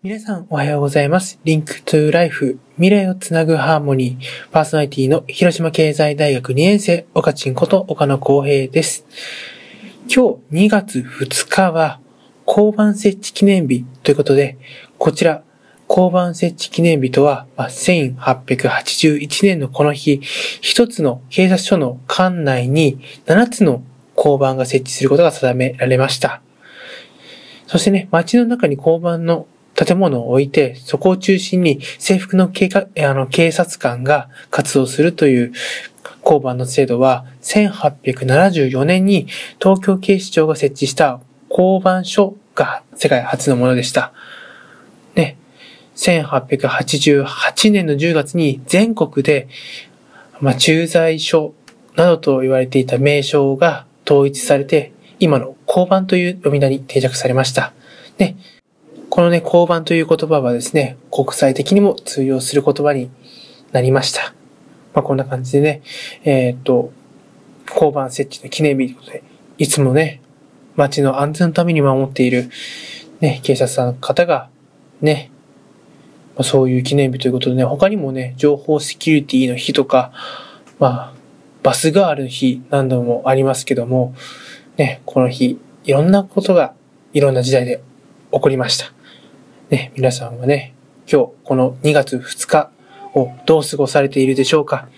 皆さんおはようございます。リンクトゥーライフ未来をつなぐハーモニーパーソナリティの広島経済大学2年生岡ちんこと岡野光平です。今日2月2日は交番設置記念日ということで、こちら交番設置記念日とは、まあ1881年のこの日、一つの警察署の管内に7つの交番が設置することが定められました。そしてね、街の中に交番の建物を置いて、そこを中心に制服の警あの警察官が活動するという交番の制度は、1874年に東京警視庁が設置した交番所が世界初のものでした。ね、1888年の10月に全国で、まあ、駐在所などと言われていた名称が統一されて、今の交番という呼び名に定着されました。で、このね、交番という言葉はですね、国際的にも通用する言葉になりました。まあ、こんな感じでね、えー、っと、交番設置の記念日ということで、いつもね、街の安全のために守っている、ね、警察さんの方が、ね、まあ、そういう記念日ということでね、他にもね、情報セキュリティの日とか、まあ、バスガールの日何度もありますけども、ね、この日、いろんなことがいろんな時代で起こりました。ね、皆さんはね、今日この2月2日をどう過ごされているでしょうか？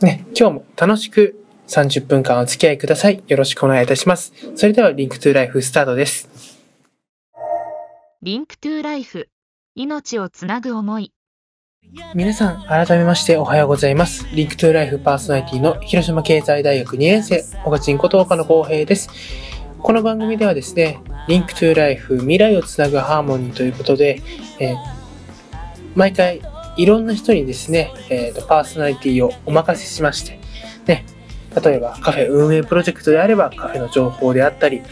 ね、今日も楽しく30分間お付き合いください。よろしくお願いいたします。それでは Link to Life スタートです。 Link to Life 命をつなぐ思い。皆さん、改めましておはようございます。 Link to Life パーソナリティの広島経済大学2年生、岡ちんこと岡野公平です。この番組ではですね、 Link to Life 未来をつなぐハーモニーということで、えー、毎回いろんな人にですね、えーと、パーソナリティをお任せしまして、ね、例えばカフェ運営プロジェクトであればカフェの情報であったり、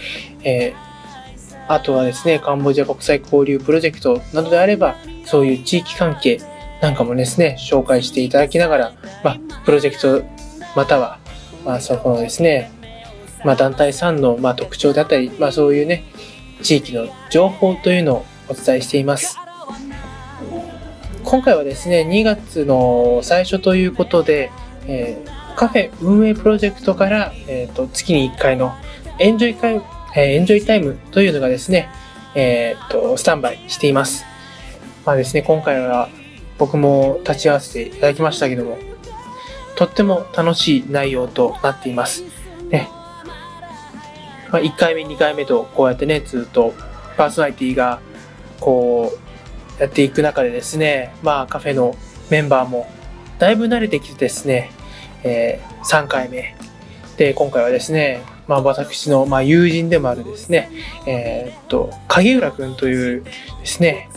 えー、あとはですね、カンボジア国際交流プロジェクトなどであれば、そういう地域関係なんかもですね、紹介していただきながら、まあ、プロジェクトまたは、まあ、そこのですね、まあ、団体さんのまあ特徴であったり、まあ、そういうね、地域の情報というのをお伝えしています。今回はですね、2月の最初ということで、えー、カフェ運営プロジェクトから、えーと、月に1回のエンジョイ会、えー、エンジョイタイムというのがですね、えーと、スタンバイしています。まあですね、今回は僕も立ち会わせていただきましたけども、とっても楽しい内容となっています。ね、まあ、1回目、2回目とこうやってね、ずっとパーソナリティがこうやっていく中でですね、まあカフェのメンバーもだいぶ慣れてきてですね、えー、3回目で今回はですね、まあ私のまあ友人でもあるですね、えー、っと、影浦くんというですね、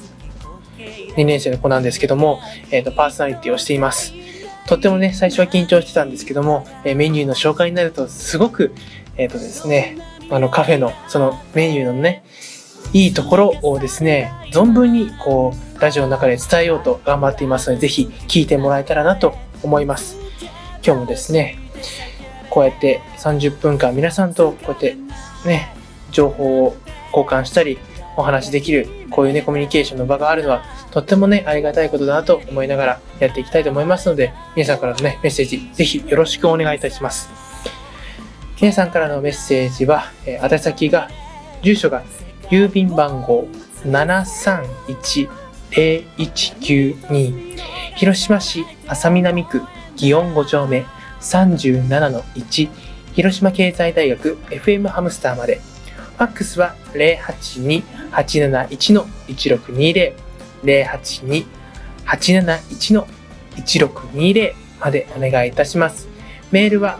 2年生の子なんですけども、えー、っと、パーソナリティをしています。とってもね、最初は緊張してたんですけども、えメニューの紹介になるとすごく、えっ、とですね、あのカフェのそのメニューのね、いいところをですね、存分にこう、ラジオの中で伝えようと頑張っていますので、ぜひ聞いてもらえたらなと思います。今日もですね、こうやって30分間皆さんとこうやってね、情報を交換したり、お話できる、こういうね、コミュニケーションの場があるのは、とってもね、ありがたいことだなと思いながらやっていきたいと思いますので、皆さんからのね、メッセージ、ぜひよろしくお願いいたします。皆さんからのメッセージは、えー、宛先が、住所が郵便番号731-0192広島市安佐南区祇園5丁目37-1広島経済大学 FM ハムスターまで。ファックスは082-871-1620 082-871-1620までお願いいたします。メールは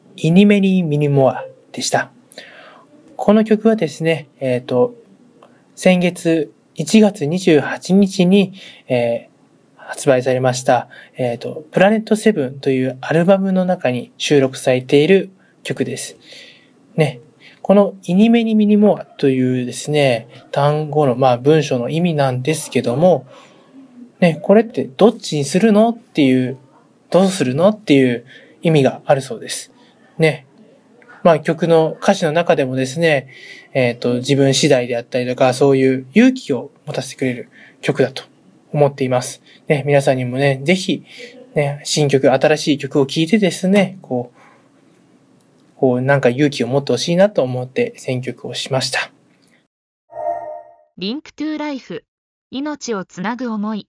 イニメリー・ミニモアでした。この曲はですね、えっ、ー、と、先月1月28日に、えー発売されました、えっ、と、プラネットセブンというアルバムの中に収録されている曲です。ね。このイニメニミニモアというですね、単語の、まあ文章の意味なんですけども、ね、これってどっちにするのっていう、どうするのっていう意味があるそうです。ね。まあ曲の歌詞の中でもですね、えっ、と、自分次第であったりとか、そういう勇気を持たせてくれる曲だと思っています。ね、皆さんにもね、ぜひ、ね、新曲、新しい曲を聴いてですね、こう、こう、なんか勇気を持ってほしいなと思って選曲をしました。リンクトゥーライフ命をつなぐ思い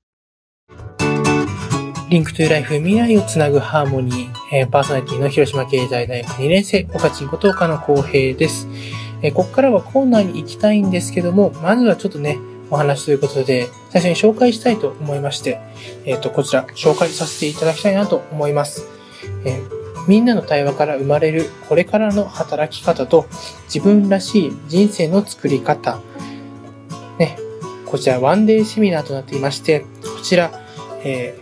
Link to Life 未来をつなぐハーモニー、えーパーソナリティの広島経済大学2年生、岡ちんこと岡野光平です。えーここからはコーナーに行きたいんですけども、まずはちょっとね、お話ということで、最初に紹介したいと思いまして、えっ、と、こちら、紹介させていただきたいなと思います。えみんなの対話から生まれるこれからの働き方と自分らしい人生の作り方。ね、こちらワンデーセミナーとなっていまして、こちら、え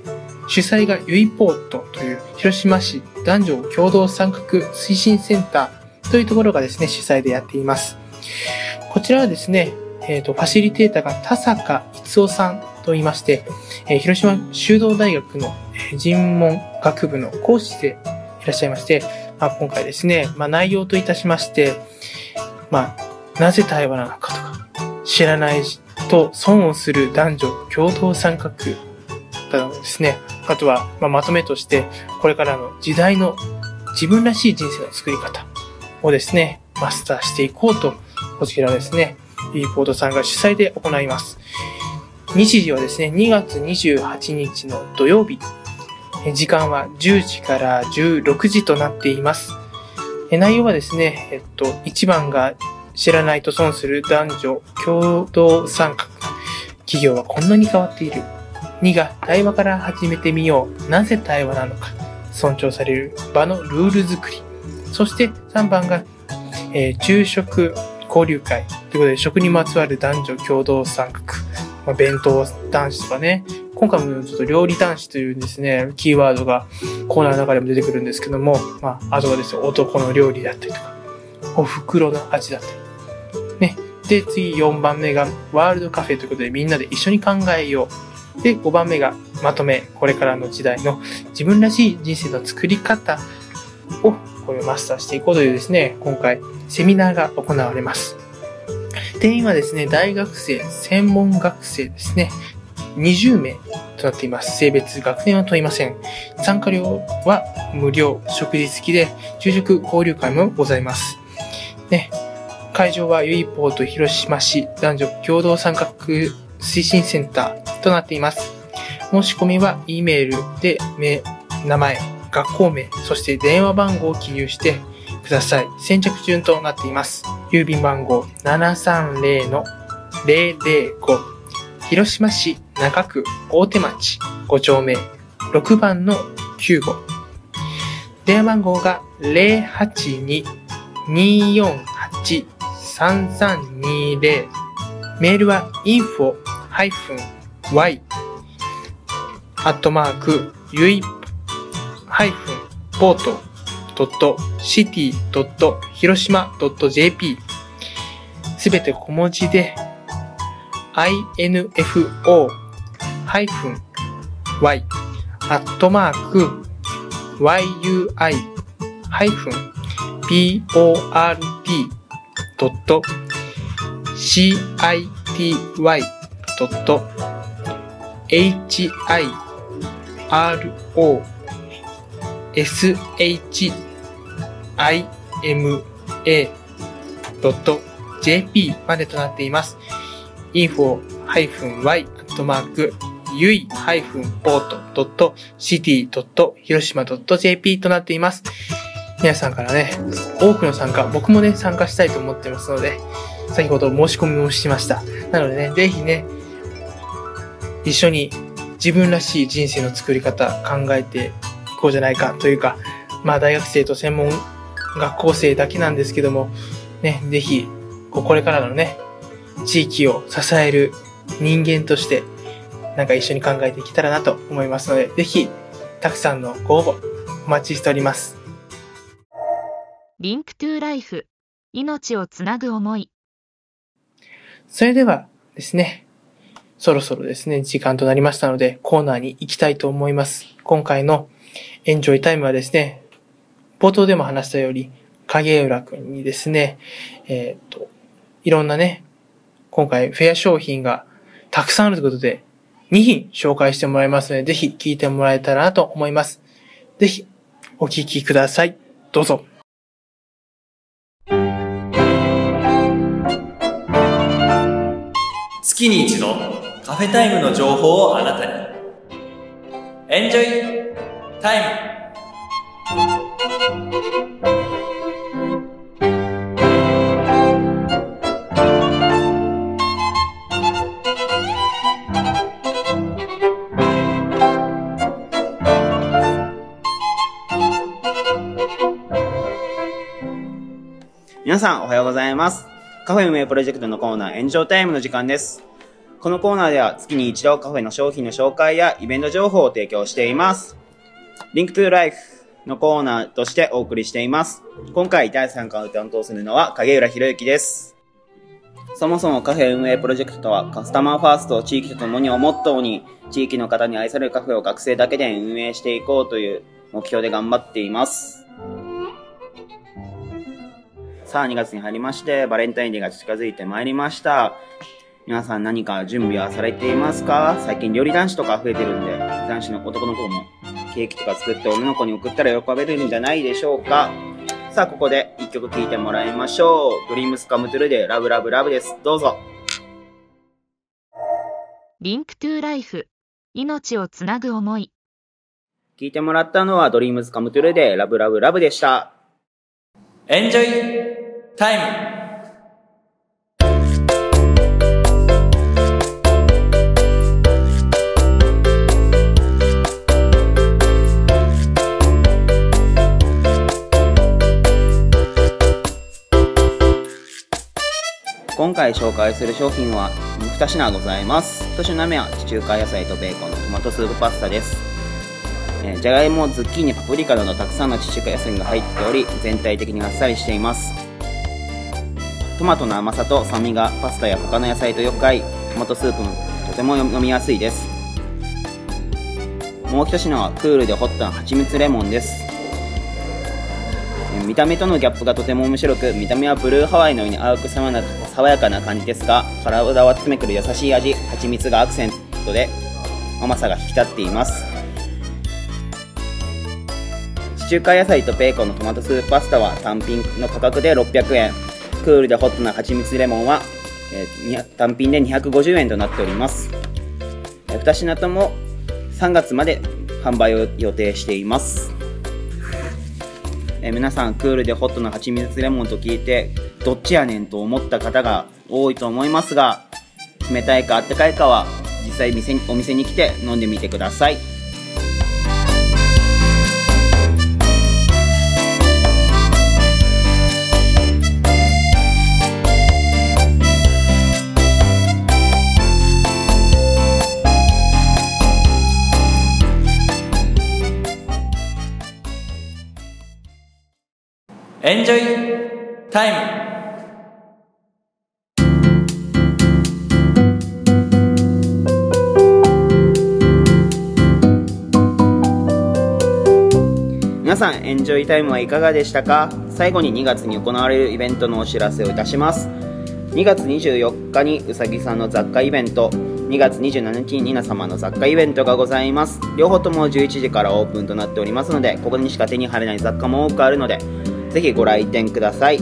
主催がユイポートという広島市男女共同参画推進センターというところがですね、主催でやっています。こちらはですね、えっ、と、ファシリテーターが田坂逸夫さんと言いまして、えー広島修道大学のえ人文学部の講師でいらっしゃいまして、まあ、今回ですね、まあ、内容といたしまして、まあ、なぜ対話なのかとか、知らないと損をする男女共同参画だのですね、あとは、まあ、まとめとして、これからの時代の自分らしい人生の作り方をですね、マスターしていこうと、こちらですね、リポートさんが主催で行います。日時はですね、2月28日の土曜日。時間は10時から16時となっています。内容はですね、えっと、1番が知らないと損する男女共同参画。企業はこんなに変わっている。2が対話から始めてみよう。なぜ対話なのか。尊重される場のルール作り。そして3番が、えー昼食交流会ということで食にまつわる男女共同参画。まあ、弁当男子とかね。今回もちょっと料理男子というですね、キーワードがコーナーの中でも出てくるんですけども、まあ、あとはですね、男の料理だったりとか、お袋の味だったり。ね。で、次4番目がワールドカフェということでみんなで一緒に考えよう。で、5番目がまとめ、これからの時代の自分らしい人生の作り方をこれをマスターしていこうというですね、今回セミナーが行われます。定員はですね、大学生、専門学生ですね、20名となっています。性別、学年は問いません。参加料は無料、食事付きで、昼食交流会もございます。ね、会場はユイポート広島市男女共同参画推進センターとなっています。申し込みは E メールで名前、学校名、そして電話番号を記入してください。先着順となっています。郵便番号730-005広島市中区大手町5丁目6番の95電話番号が082-248-3320メールは info-y アットマークゆいハイフンポートドットシティドット広島ドット jp すべて小文字で info ハイフン y アットマーク yui ハイフン port ドット city ドット hi ro shima.jp までとなっています。info-y ゆい -port.city. 広島 .jp となっています。皆さんからね、多くの参加、僕もね、参加したいと思ってますので、先ほど申し込みもしました。なのでね、ぜひね、一緒に自分らしい人生の作り方考えていこうじゃないかというか、まあ大学生と専門学校生だけなんですけども、ね、ぜひ、これからのね、地域を支える人間としてなんか一緒に考えていけたらなと思いますので、ぜひたくさんのご応募お待ちしております。Link to Life 命をつなぐ思いそれではですね、そろそろですね、時間となりましたので、コーナーに行きたいと思います。今回の Enjoy Time はですね、冒頭でも話したように、影浦くんにですね、えっ、と、いろんなね、今回フェア商品がたくさんあるということで、2品紹介してもらいますので、ぜひ聞いてもらえたらなと思います。ぜひ、お聞きください。どうぞ。月に一度カフェタイムの情報をあなたにエンジョイタイム皆さんおはようございます。カフェ運営プロジェクトのコーナー Enjoy Time の時間です。このコーナーでは月に一度カフェの商品の紹介やイベント情報を提供しています。 Link to Life のコーナーとしてお送りしています。今回第3回を担当するのは影浦博之です。そもそもカフェ運営プロジェクトはカスタマーファーストを地域と共にをモットーに地域の方に愛されるカフェを学生だけで運営していこうという目標で頑張っています。さあ、2月に入りまして、バレンタインデーが近づいてまいりました。皆さん何か準備はされていますか？最近料理男子とか増えてるんで、男子の男の子もケーキとか作って女の子に送ったら喜べるんじゃないでしょうか？さあ、ここで一曲聴いてもらいましょう。ドリームスカムトゥルでラブラブラブです。どうぞ。Link to Life 命をつなぐ思い聴いてもらったのは DREAMS COME TRUE で LOVE LOVE LOVE でした。 Enjoy Time回紹介する商品は2品ございます。1品目は地中海野菜とベーコンのトマトスープパスタです。えーじゃがいも、ズッキーニ、パプリカなどたくさんの地中海野菜が入っており、全体的にあっさりしています。トマトの甘さと酸味がパスタや他の野菜とよく合い、トマトスープもとても飲みやすいです。もう一品はクールでホットな蜂蜜レモンです。見た目とのギャップがとても面白く見た目はブルーハワイのように青く爽やかな感じですが体を包めくる優しい味蜂蜜がアクセントで甘さが引き立っています。地中海野菜とベーコンのトマトスープパスタは単品の価格で600円。クールでホットな蜂蜜レモンは、えー単品で250円となっております。2品とも3月まで販売を予定しています。えー皆さんクールでホットな蜂蜜レモンと聞いてどっちやねんと思った方が多いと思いますが冷たいかあったかいかは実際店お店に来て飲んでみてください。エンジョイタイム皆さんエンジョイタイムはいかがでしたか？最後に2月に行われるイベントのお知らせをいたします。2月24日にうさぎさんの雑貨イベント。2月27日にニナ様の雑貨イベントがございます。両方とも11時からオープンとなっておりますのでここにしか手に入れない雑貨も多くあるのでぜひご来店ください。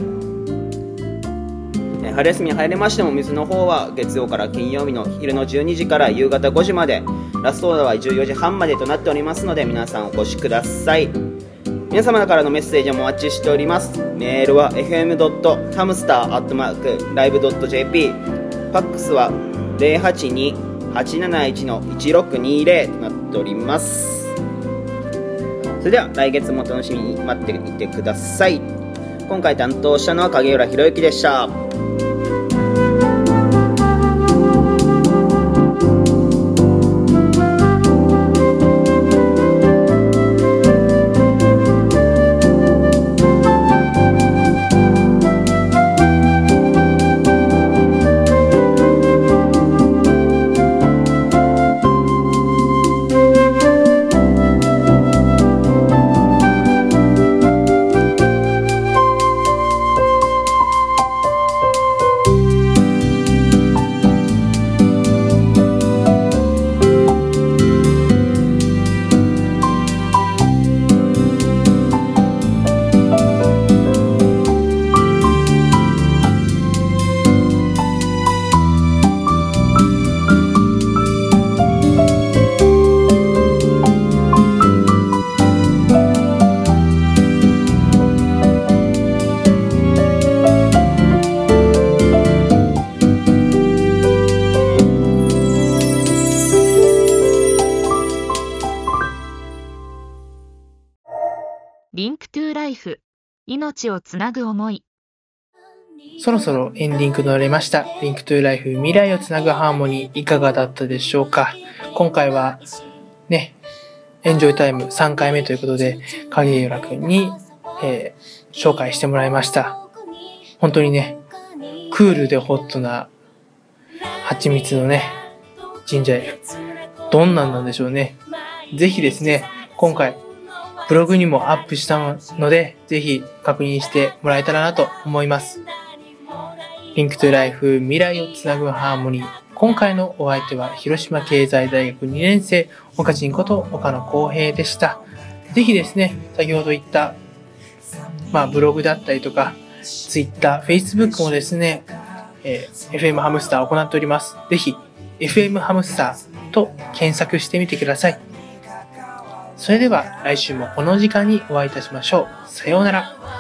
春休みに入れましても水の方は月曜から金曜日の昼の12時から夕方5時までラストオーダーは14時半までとなっておりますので皆さんお越しください。皆様からのメッセージもお待ちしております。メールは fm.hamster.live.jp ファックスは082-871-1620となっております。それでは来月も楽しみに待っていてください。今回担当したのは影浦博之でした。命をつなぐ思いそろそろエンディングとなりました。 Link to Life 未来をつなぐハーモニーいかがだったでしょうか？今回はね、 Enjoy Time 3回目ということで、影浦くんに、えー紹介してもらいました。本当にね、クールでホットな蜂蜜のね、ジンジャーエール。どんなんなんでしょうね。ぜひですね、今回、ブログにもアップしたので、ぜひ確認してもらえたらなと思います。 Link to Life 未来をつなぐハーモニー。今回のお相手は広島経済大学2年生、岡ちんこと岡野光平でした。ぜひですね、先ほど言った、まあブログだったりとか、Twitter、Facebook もですね、えー FM ハムスターを行っております。ぜひ、FM ハムスターと検索してみてください。それでは来週もこの時間にお会いいたしましょう。さようなら。